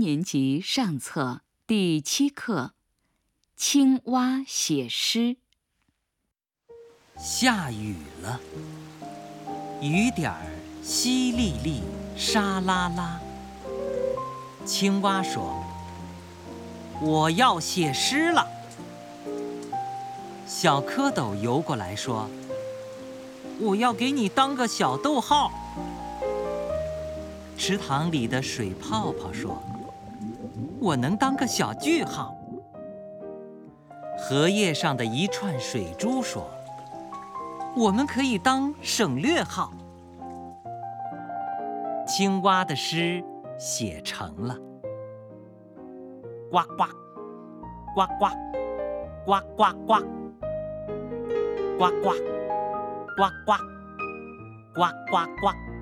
年级上册第七课《青蛙写诗》。下雨了，雨点儿淅沥沥，沙啦啦。青蛙说：“我要写诗了。”小蝌蚪游过来说：“我要给你当个小逗号。”池塘里的水泡泡说：“我能当个小句号。荷叶上的一串水珠说我们可以当省略号。青蛙的诗写成了。呱呱呱呱呱呱呱呱呱呱呱呱呱